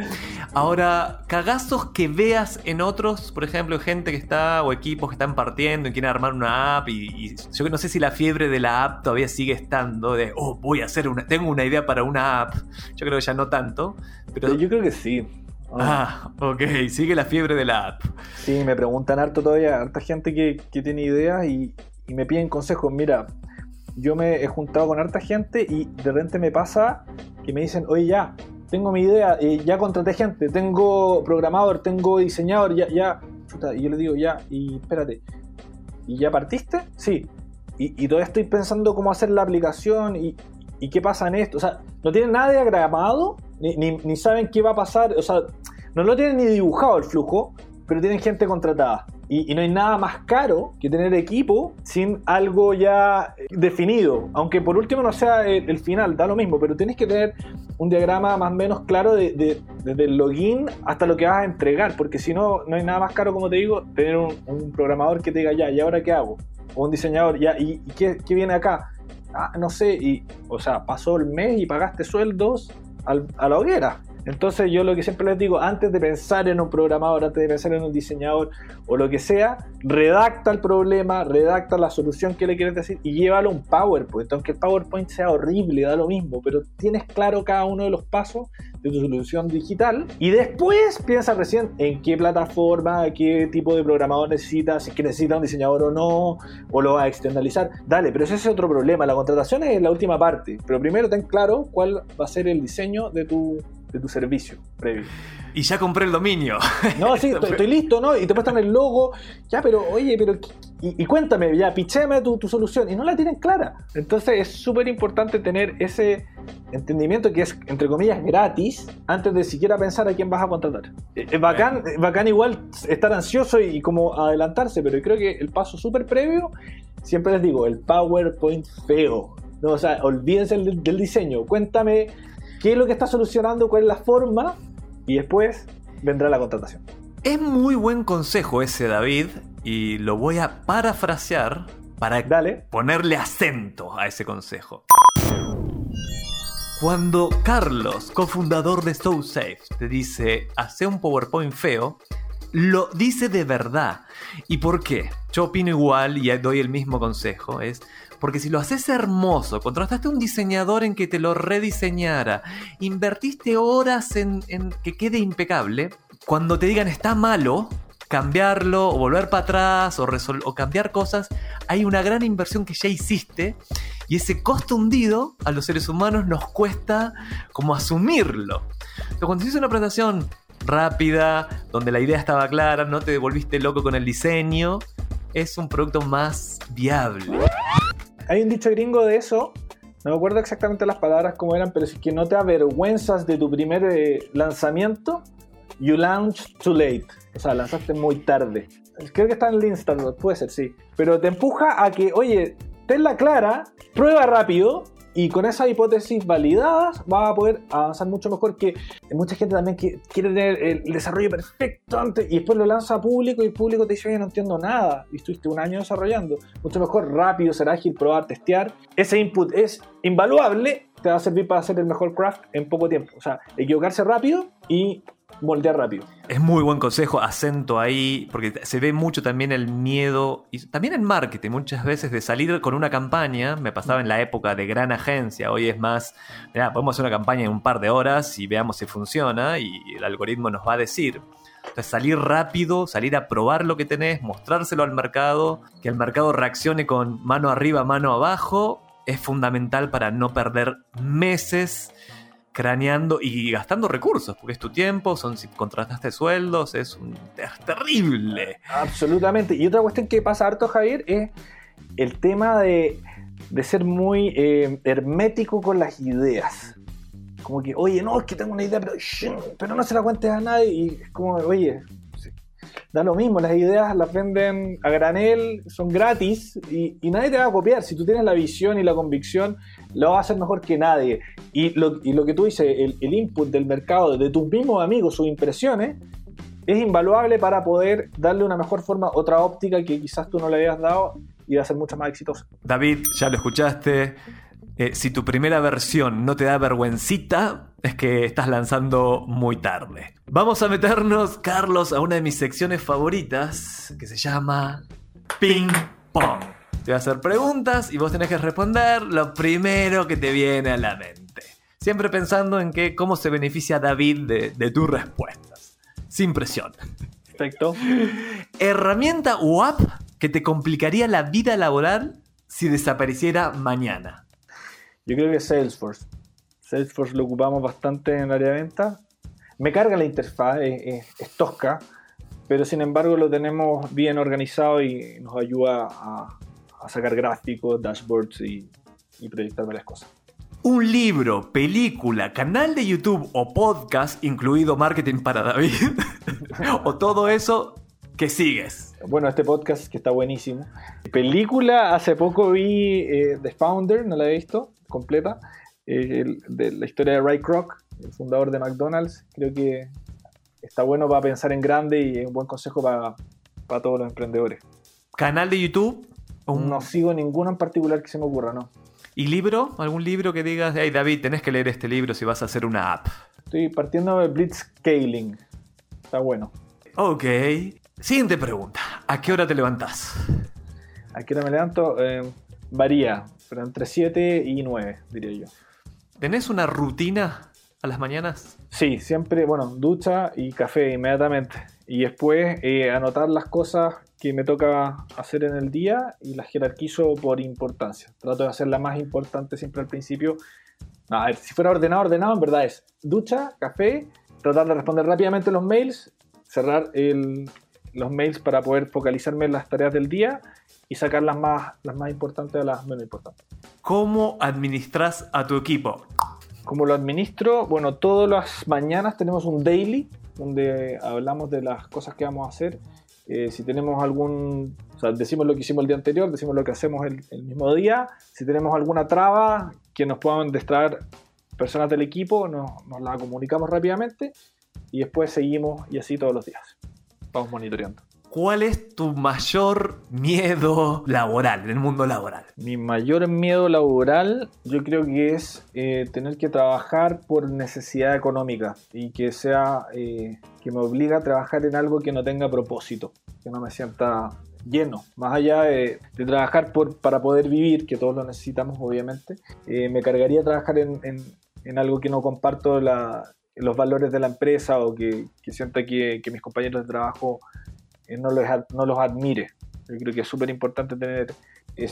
A: Ahora, cagazos que veas en otros, por ejemplo, gente que está, o equipos que están partiendo y quieren armar una app, y, y yo no sé si la fiebre de la app todavía sigue estando, de, oh, voy a hacer una, tengo una idea para una app. Yo creo que ya no tanto, pero...
B: Yo creo que sí.
A: Ah, ok, sigue la fiebre de la app.
B: Sí, me preguntan harto todavía, harta gente que, tiene ideas y, y me piden consejos. Mira, yo me he juntado con harta gente y de repente me pasa que me dicen, oye, ya, tengo mi idea, eh, ya contraté gente, tengo programador, tengo diseñador, ya, ya, y yo le digo, ya, y espérate, ¿y ya partiste? Sí, y, todavía estoy pensando cómo hacer la aplicación y, qué pasa en esto, o sea, no tienen nada diagramado, ni, saben qué va a pasar, o sea, no lo tienen ni dibujado el flujo, pero tienen gente contratada. Y, no hay nada más caro que tener equipo sin algo ya definido. Aunque por último no sea el, final, da lo mismo, pero tienes que tener un diagrama más o menos claro de, desde el login hasta lo que vas a entregar, porque si no, no hay nada más caro, como te digo, tener un, programador que te diga, ya, ¿y ahora qué hago? O un diseñador, ya, ¿y, qué, viene acá? Ah, no sé, y, o sea, pasó el mes y pagaste sueldos a la hoguera. Entonces yo lo que siempre les digo, antes de pensar en un programador, antes de pensar en un diseñador o lo que sea, redacta el problema, redacta la solución que le quieres decir y llévalo a un PowerPoint. Aunque el PowerPoint sea horrible, da lo mismo, pero tienes claro cada uno de los pasos de tu solución digital y después piensa recién en qué plataforma, qué tipo de programador necesitas, si es que un diseñador o no, o lo va a externalizar. Dale, pero ese es otro problema. La contratación es la última parte, pero primero ten claro cuál va a ser el diseño de tu de tu servicio previo.
A: Y ya compré el dominio.
B: No, sí, estoy, listo, ¿no? Y te prestan el logo. Ya, pero, oye, pero. Y, cuéntame, ya, picheme tu, tu, solución. Y no la tienen clara. Entonces es súper importante tener ese entendimiento que es, entre comillas, gratis antes de siquiera pensar a quién vas a contratar. Es eh, eh, bacán, eh, bacán igual estar ansioso y, como adelantarse, pero creo que el paso súper previo, siempre les digo, el PowerPoint feo. No, o sea, olvídense del diseño. Cuéntame qué es lo que está solucionando, cuál es la forma y después vendrá la contratación.
A: Es muy buen consejo ese, David, y lo voy a parafrasear para ponerle acento a ese consejo. Cuando Carlos, cofundador de SoSafe, te dice hace un PowerPoint feo, lo dice de verdad. ¿Y por qué? Yo opino igual y doy el mismo consejo. Es porque si lo haces hermoso, contrataste a un diseñador en que te lo rediseñara, invertiste horas en, que quede impecable, cuando te digan está malo, cambiarlo o volver para atrás o, o cambiar cosas, hay una gran inversión que ya hiciste y ese costo hundido a los seres humanos nos cuesta como asumirlo. Entonces, cuando hiciste una presentación rápida, donde la idea estaba clara, no te volviste loco con el diseño, es un producto más viable.
B: Hay un dicho gringo de eso, no me acuerdo exactamente las palabras cómo eran, pero si es que no te avergüenzas de tu primer eh, lanzamiento, you launch too late. O sea, lanzaste muy tarde. Creo que está en el Instagram, puede ser, sí. Pero te empuja a que, oye, tenla clara, prueba rápido y con esas hipótesis validadas va a poder avanzar mucho mejor que mucha gente también que quiere tener el desarrollo perfecto antes y después lo lanza a público y el público te dice, oye, no entiendo nada y estuviste un año desarrollando. Mucho mejor rápido, ser ágil, probar, testear. Ese input es invaluable, te va a servir para hacer el mejor craft en poco tiempo. O sea, equivocarse rápido y moldear rápido.
A: Es muy buen consejo, acento ahí, porque se ve mucho también el miedo, y también en marketing, muchas veces de salir con una campaña, me pasaba en la época de gran agencia, hoy es más, mira, podemos hacer una campaña en un par de horas y veamos si funciona y el algoritmo nos va a decir. Entonces, salir rápido, salir a probar lo que tenés, mostrárselo al mercado, que el mercado reaccione con mano arriba, mano abajo, es fundamental para no perder meses craneando y gastando recursos, porque es tu tiempo, son si contrataste sueldos, es, un, terrible.
B: Absolutamente. Y otra cuestión que pasa harto, Javier, es el tema de, de ser muy eh, hermético con las ideas. Como que, oye, no, es que tengo una idea, pero, pero no se la cuentes a nadie. Y es como, oye, da lo mismo, las ideas las venden a granel, son gratis y, y, nadie te va a copiar. Si tú tienes la visión y la convicción, lo vas a hacer mejor que nadie. Y lo, y lo que tú dices, el, el, input del mercado, de tus mismos amigos, sus impresiones, es invaluable para poder darle una mejor forma, otra óptica que quizás tú no le habías dado y va a ser mucho más exitosa.
A: David, ya lo escuchaste. Eh, si tu primera versión no te da vergüencita, es que estás lanzando muy tarde. Vamos a meternos, Carlos, a una de mis secciones favoritas, que se llama Ping Pong. Te voy a hacer preguntas y vos tenés que responder lo primero que te viene a la mente. Siempre pensando en que, cómo se beneficia David de, de tus respuestas. Sin presión.
B: Perfecto.
A: Herramienta o app que te complicaría la vida laboral si desapareciera mañana.
B: Yo creo que Salesforce. Salesforce lo ocupamos bastante en el área de venta. Me carga la interfaz, es, es, es, tosca, pero sin embargo lo tenemos bien organizado y nos ayuda a, a sacar gráficos, dashboards y, y proyectar varias cosas.
A: Un libro, película, canal de YouTube o podcast, incluido Marketing para David, o todo eso que sigues.
B: Bueno, este podcast que está buenísimo. Película, hace poco vi eh, The Founder, no la he visto completa, eh, el, de la historia de Ray Kroc, el fundador de McDonald's. Creo que está bueno para pensar en grande y es un buen consejo para, para todos los emprendedores.
A: ¿Canal de YouTube?
B: Un... No sigo ninguno en particular que se me ocurra, ¿no?
A: ¿Y libro? ¿Algún libro que digas, hey David, tenés que leer este libro si vas a hacer una app?
B: Estoy partiendo de Blitzscaling. Está bueno.
A: Ok. Siguiente pregunta. ¿A qué hora te levantás?
B: ¿A qué hora me levanto? Eh, varía, pero entre 7 y 9, diría yo.
A: ¿Tenés una rutina a las mañanas?
B: Sí, siempre, bueno, ducha y café inmediatamente. Y después eh, anotar las cosas que me toca hacer en el día y las jerarquizo por importancia. Trato de hacer la más importante siempre al principio. No, a ver, si fuera ordenado, ordenado, en verdad es ducha, café, tratar de responder rápidamente los mails, cerrar el, los mails para poder focalizarme en las tareas del día y sacar las más, las más importantes de las menos importantes.
A: ¿Cómo administras a tu equipo?
B: ¿Cómo lo administro? Bueno, todas las mañanas tenemos un daily donde hablamos de las cosas que vamos a hacer. Eh, si tenemos algún, o sea, decimos lo que hicimos el día anterior, decimos lo que hacemos el, el mismo día. Si tenemos alguna traba que nos puedan distraer personas del equipo, nos, nos la comunicamos rápidamente y después seguimos y así todos los días. Vamos monitoreando.
A: ¿Cuál es tu mayor miedo laboral, en el mundo laboral?
B: Mi mayor miedo laboral yo creo que es eh, tener que trabajar por necesidad económica y que sea eh, que me obliga a trabajar en algo que no tenga propósito, que no me sienta lleno. Más allá de, trabajar para poder vivir, que todos lo necesitamos obviamente, eh, me cargaría trabajar en, algo que no comparto los valores de la empresa o que, que sienta que mis compañeros de trabajo no los, no los admire. Yo creo que es súper importante tener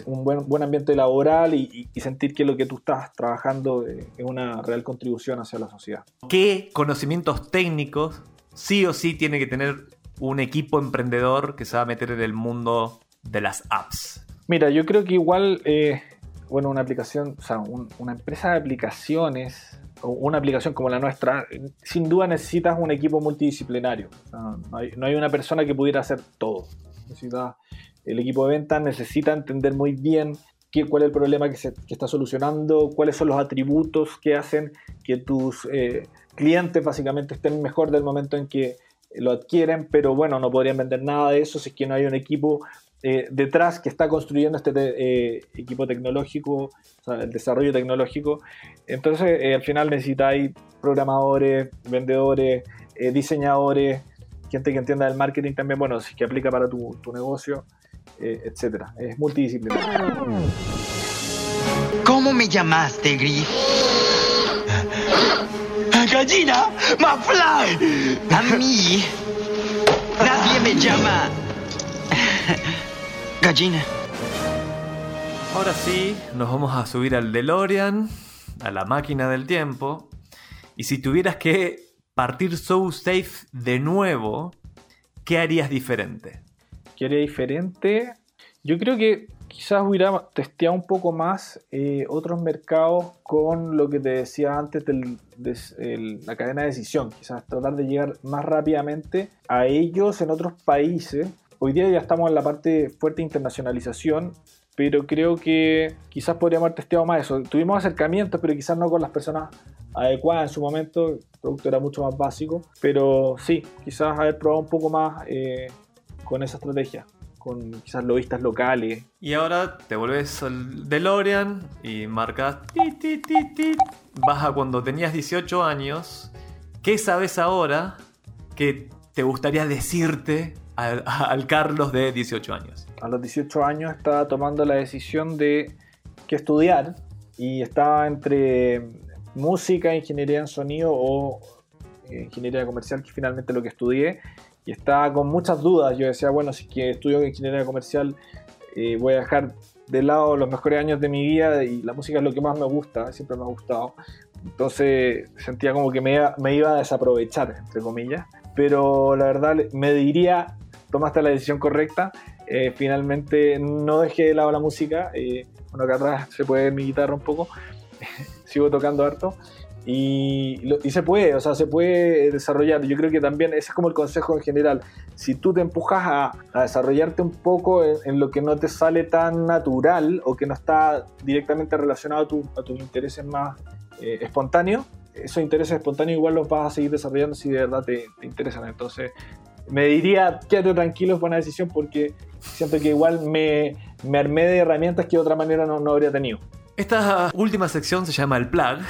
B: un buen, buen ambiente laboral y, y, sentir que lo que tú estás trabajando es una real contribución hacia la sociedad.
A: ¿Qué conocimientos técnicos sí o sí tiene que tener un equipo emprendedor que se va a meter en el mundo de las apps?
B: Mira, yo creo que igual, eh, bueno, una aplicación, o sea, un, una empresa de aplicaciones una aplicación como la nuestra, sin duda necesitas un equipo multidisciplinario. No, hay, no, una persona que pudiera hacer todo. El equipo de ventas necesita entender muy bien qué, cuál es el problema que, se, está solucionando, cuáles son los atributos que hacen que tus eh, clientes básicamente estén mejor del momento en que lo adquieren, pero bueno, no podrían vender nada de eso si es que no hay un equipo eh, detrás que está construyendo este eh, equipo tecnológico, o sea, el desarrollo tecnológico. Entonces, eh, al final necesitáis programadores, vendedores, eh, diseñadores, gente que entienda el marketing también, bueno, si que aplica para tu, tu negocio, eh, etcétera. Es multidisciplinario.
C: ¿Cómo me llamaste, Griff? Gallina, Mafly. A mí Se llama... Gallina.
A: Ahora sí, nos vamos a subir al DeLorean, a la máquina del tiempo. Y si tuvieras que partir So Safe de nuevo, ¿qué harías diferente?
B: ¿Qué haría diferente? Yo creo que quizás hubiera testeado un poco más eh, otros mercados con lo que te decía antes de la cadena de decisión. Quizás tratar de llegar más rápidamente a ellos en otros países. Hoy día ya estamos en la parte fuerte internacionalización, pero creo que quizás podríamos haber testeado más eso. Tuvimos acercamientos, pero quizás no con las personas adecuadas en su momento. El producto era mucho más básico, pero sí, quizás haber probado un poco más eh, con esa estrategia con quizás lobistas locales.
A: Y ahora te vuelves al DeLorean y marcas vas a cuando tenías 18 años. ¿Qué sabes ahora que te gustaría decirte al, al, Carlos de 18 años?
B: A los 18 años estaba tomando la decisión de qué estudiar y estaba entre música, ingeniería en sonido o eh, ingeniería comercial, que finalmente lo que estudié y estaba con muchas dudas. Yo decía, bueno, si que estudio ingeniería comercial, eh, voy a dejar de lado los mejores años de mi vida y la música es lo que más me gusta, siempre me ha gustado. Entonces sentía como que me me iba a desaprovechar, entre comillas. Pero la verdad me diría, tomaste la decisión correcta. Eh, finalmente no dejé de lado la música. Eh, bueno, acá atrás se puede ver mi guitarra un poco. Sigo tocando harto. Y, se puede, o sea, se puede desarrollar. Yo creo que también ese es como el consejo en general. Si tú te empujas a, desarrollarte un poco en, lo que no te sale tan natural o que no está directamente relacionado a, tus intereses más eh, espontáneos, esos intereses espontáneos igual los vas a seguir desarrollando si de verdad te, interesan. Entonces, me diría, quédate tranquilo, es buena decisión porque siento que igual me, me armé de herramientas que de otra manera no, no habría tenido.
A: Esta última sección se llama el plug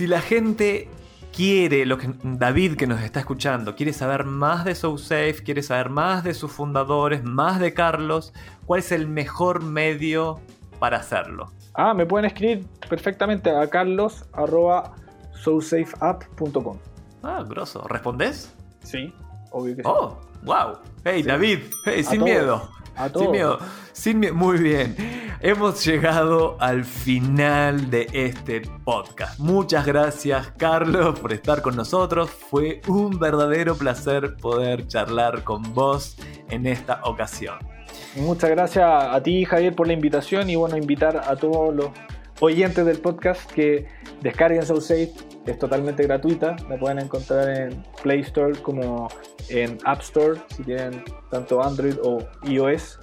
A: si la gente quiere, lo que David que nos está escuchando, quiere saber más de SoSafe, quiere saber más de sus fundadores, más de Carlos, ¿cuál es el mejor medio para hacerlo?
B: Ah, me pueden escribir perfectamente a carlos.sosafeapp.com.
A: Ah, grosso. ¿Respondes?
B: Sí, obvio que
A: sí. Oh, wow. Hey, David, hey, sin miedo. Sin miedo. Sin miedo. Muy bien. Hemos llegado al final de este podcast. Muchas gracias, Carlos, por estar con nosotros. Fue un verdadero placer poder charlar con vos en esta ocasión.
B: Muchas gracias a ti, Javier, por la invitación y bueno, invitar a todos los oyentes del podcast que descarguen SoulSafe. Es totalmente gratuita. La pueden encontrar en Play Store como en App Store si tienen tanto Android o iOS.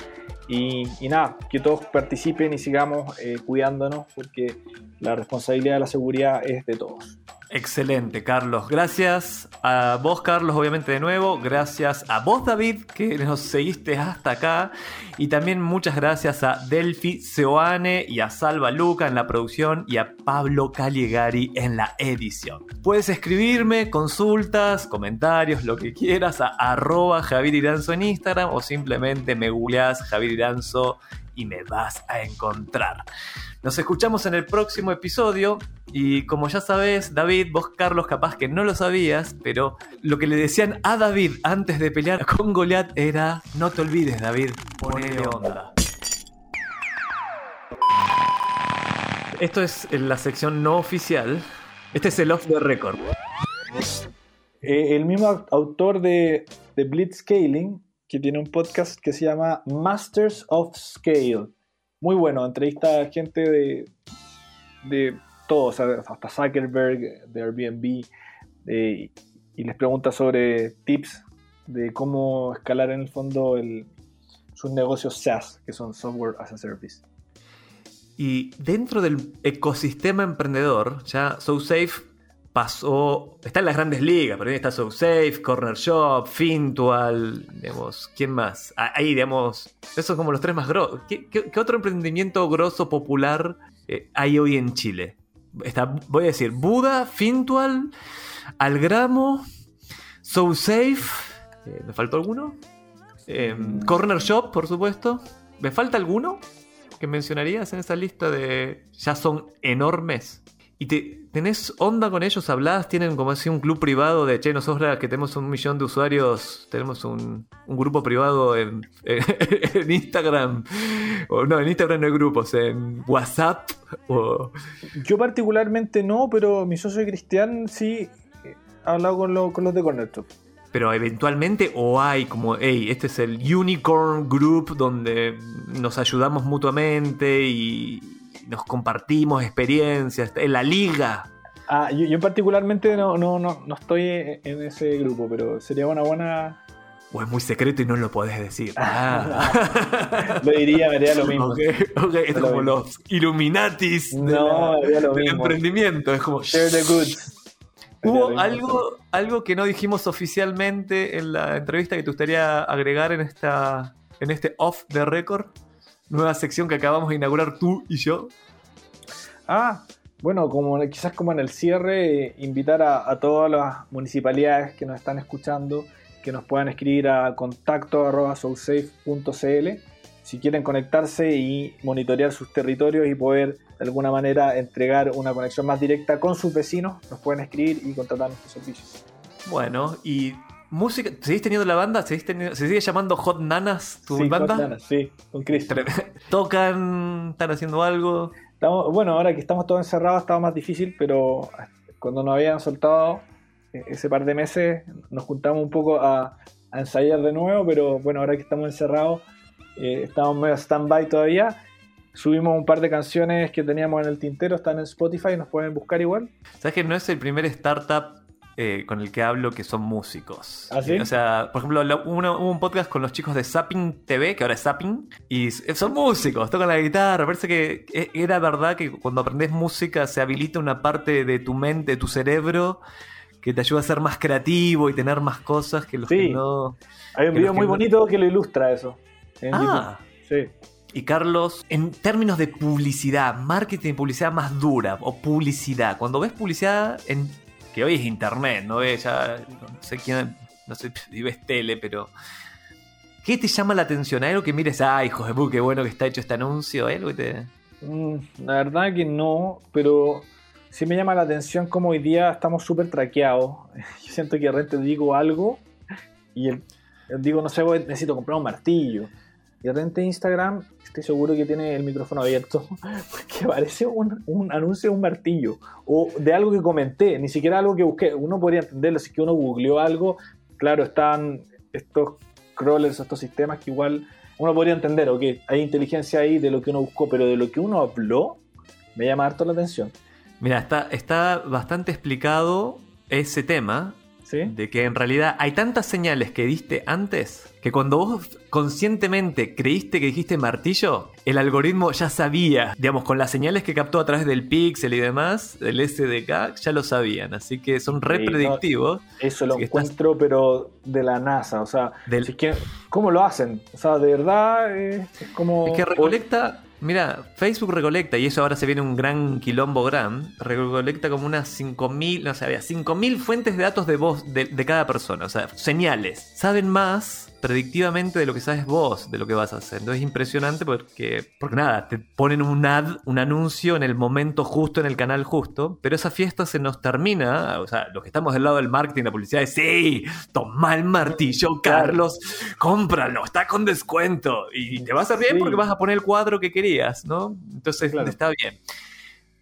B: Y, nada, que todos participen y sigamos eh, cuidándonos porque la responsabilidad de la seguridad es de todos.
A: Excelente, Carlos. Gracias a vos, Carlos, obviamente de nuevo. Gracias a vos, David, que nos seguiste hasta acá. Y también muchas gracias a Delphi Seoane y a Salva Luca en la producción y a Pablo Caligari en la edición. Puedes escribirme consultas, comentarios, lo que quieras a arroba Javier en Instagram o simplemente me googleás Javier Iranzo y me vas a encontrar. Nos escuchamos en el próximo episodio y como ya sabes, David, vos Carlos capaz que no lo sabías, pero lo que le decían a David antes de pelear con Goliath era, no te olvides David, ponele onda. Esto es la sección no oficial. Este es el off the record.
B: Eh, el mismo autor de, de Blitzscaling que tiene un podcast que se llama Masters of Scale. Muy bueno, entrevista a gente de, de todos, hasta Zuckerberg, de Airbnb, y les pregunta sobre tips de cómo escalar en el fondo sus negocios SaaS, que son Software as a Service.
A: Y dentro del ecosistema emprendedor, ya SoSafe pasó, está en las grandes ligas, pero ahí está SoSafe, Corner Shop, Fintual, digamos, ¿quién más? Ah, ahí, digamos, esos son como los tres más grosos. ¿Qué, otro emprendimiento grosso popular eh, hay hoy en Chile? Está, voy a decir, Buda, Fintual, Algramo, SoSafe, eh, ¿me faltó alguno? Em, Corner Shop, por supuesto. ¿Me falta alguno que mencionarías en esa lista de... ya son enormes? ¿Y te, tenés onda con ellos? ¿Hablás? ¿Tienen como así un club privado de, che, nosotros que tenemos un millón de usuarios, tenemos un, un grupo privado en, en, Instagram? O no, en Instagram no hay grupos, en WhatsApp. O...
B: Yo particularmente no, pero mi socio Cristian sí ha hablado con, lo, con los de Cornerstop.
A: Pero eventualmente o hay como, hey, este es el Unicorn Group donde nos ayudamos mutuamente y, nos compartimos experiencias, en la liga.
B: Ah, yo, yo particularmente no, no, no, no, estoy en ese grupo, pero sería una buena...
A: O es muy secreto y no lo podés decir.
B: Ah. lo diría, haría lo mismo.
A: Okay, okay. Es como los Illuminatis
B: no, de la,
A: lo del mismo. emprendimiento. Es como...
B: Share the goods.
A: Hubo algo, algo que no dijimos oficialmente en la entrevista que te gustaría agregar en, esta, en este off the record nueva sección que acabamos de inaugurar tú y yo.
B: Ah, bueno, como quizás como en el cierre, invitar a, a todas las municipalidades que nos están escuchando que nos puedan escribir a contacto.soulsafe.cl si quieren conectarse y monitorear sus territorios y poder de alguna manera entregar una conexión más directa con sus vecinos, nos pueden escribir y contratar nuestros servicios.
A: Bueno, y música, ¿seguís teniendo la banda? ¿Seguís teniendo, ¿Se sigue llamando Hot Nanas tu
B: sí,
A: banda?
B: Hot Nanas, sí, con Chris.
A: ¿Tocan? ¿Están haciendo algo?
B: Estamos, bueno, ahora que estamos todos encerrados estaba más difícil, pero cuando nos habían soltado eh, ese par de meses nos juntamos un poco a, a ensayar de nuevo, pero bueno, ahora que estamos encerrados, eh, estamos medio stand-by todavía. Subimos un par de canciones que teníamos en el tintero, están en Spotify, nos pueden buscar igual.
A: ¿Sabes que no es el primer startup eh, con el que hablo que son músicos.
B: ¿Ah, sí?
A: O sea, por ejemplo, hubo, hubo un podcast con los chicos de Zapping TV, que ahora es Zapping, y son músicos, tocan la guitarra. Parece que e, era verdad que cuando aprendes música se habilita una parte de tu mente, de tu cerebro, que te ayuda a ser más creativo y tener más cosas que los
B: Sí.
A: que no.
B: Hay un video muy
A: no-
B: bonito que lo ilustra eso. en
A: Ah.
B: YouTube. Sí.
A: Y Carlos, en términos de publicidad, marketing publicidad más dura, o publicidad, cuando ves publicidad en que hoy es internet, no ves ya, no sé quién, no sé si ves tele, pero ¿qué te llama la atención? ¿Hay algo que mires, ah, hijos de qué bueno que está hecho este anuncio? ¿Hay algo.
B: Mm, la verdad que no, pero sí me llama la atención como hoy día estamos súper traqueados. Yo siento que de repente digo algo y el, digo, no sé, necesito comprar un martillo. Y de repente Instagram, estoy seguro que tiene el micrófono abierto, porque aparece un, un anuncio de un martillo o de algo que comenté, ni siquiera algo que busqué. Uno podría entenderlo si que uno googleó algo. Claro, están estos crawlers, estos sistemas que igual uno podría entender, ok, hay inteligencia ahí de lo que uno buscó, pero de lo que uno habló, me llama harto la atención.
A: Mira, está, está bastante explicado ese tema,
B: ¿Sí?
A: de que en realidad hay tantas señales que diste antes que cuando vos conscientemente creíste que dijiste martillo, el algoritmo ya sabía, digamos, con las señales que captó a través del pixel y demás, del SDK, ya lo sabían. Así que son re
B: Sí, no,
A: predictivos.
B: Eso lo
A: estás-
B: encuentro, pero de la NASA, o sea,
A: Del-
B: si es que- ¿cómo lo hacen? O sea, de verdad eh, es como...
A: Es que recolecta, mira, Facebook recolecta, y eso ahora se viene un gran quilombo gran, recolecta como unas 5.000, no sé, había 5.000 fuentes de datos de voz de, de cada persona, o sea, señales. Saben más predictivamente de lo que sabes vos, de lo que vas a hacer. Entonces es impresionante porque, porque nada, te ponen un ad, un anuncio en el momento justo, en el canal justo, pero esa fiesta se nos termina, o sea, los que estamos del lado del marketing, la publicidad, es, sí, toma el martillo. Carlos, cómpralo, está con descuento. Y te va a hacer bien
B: Sí.
A: porque vas a poner el cuadro que querías, ¿no? Entonces
B: Claro.
A: está bien.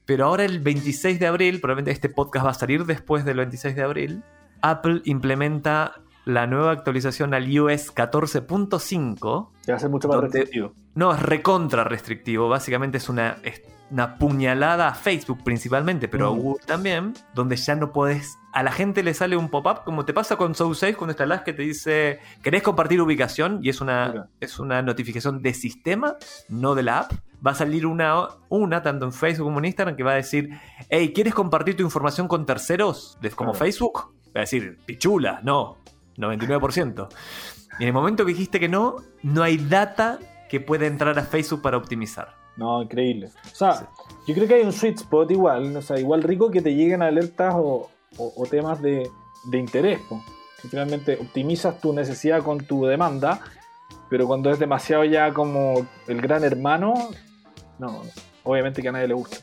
A: Pero ahora el 26 de abril, probablemente este podcast va a salir después del 26 de abril, Apple implementa la nueva actualización al iOS 14.5.
B: Que va a ser mucho más
A: donde-
B: restrictivo.
A: No, es recontra restrictivo. Básicamente es una, es una puñalada a Facebook principalmente, pero a
B: Mm.
A: Google también, donde ya no podés. A la gente le sale un pop-up, como te pasa con SoulSafe cuando instalás que te dice: ¿Querés compartir ubicación? Y es una, es una notificación de sistema, no de la app. Va a salir una, una, tanto en Facebook como en Instagram, que va a decir: Hey, ¿quieres compartir tu información con terceros? Como
B: Claro.
A: Facebook. Va a decir: Pichula, no, 99%. Y en el momento que dijiste que no, no hay data que pueda entrar a Facebook para optimizar.
B: No, increíble. O sea,
A: Sí.
B: yo creo que hay un sweet spot igual, o sea, igual rico que te lleguen alertas o, o- o temas de, de interés. po. Que finalmente optimizas tu necesidad con tu demanda, pero cuando es demasiado ya como el gran hermano, no, obviamente que a nadie le gusta.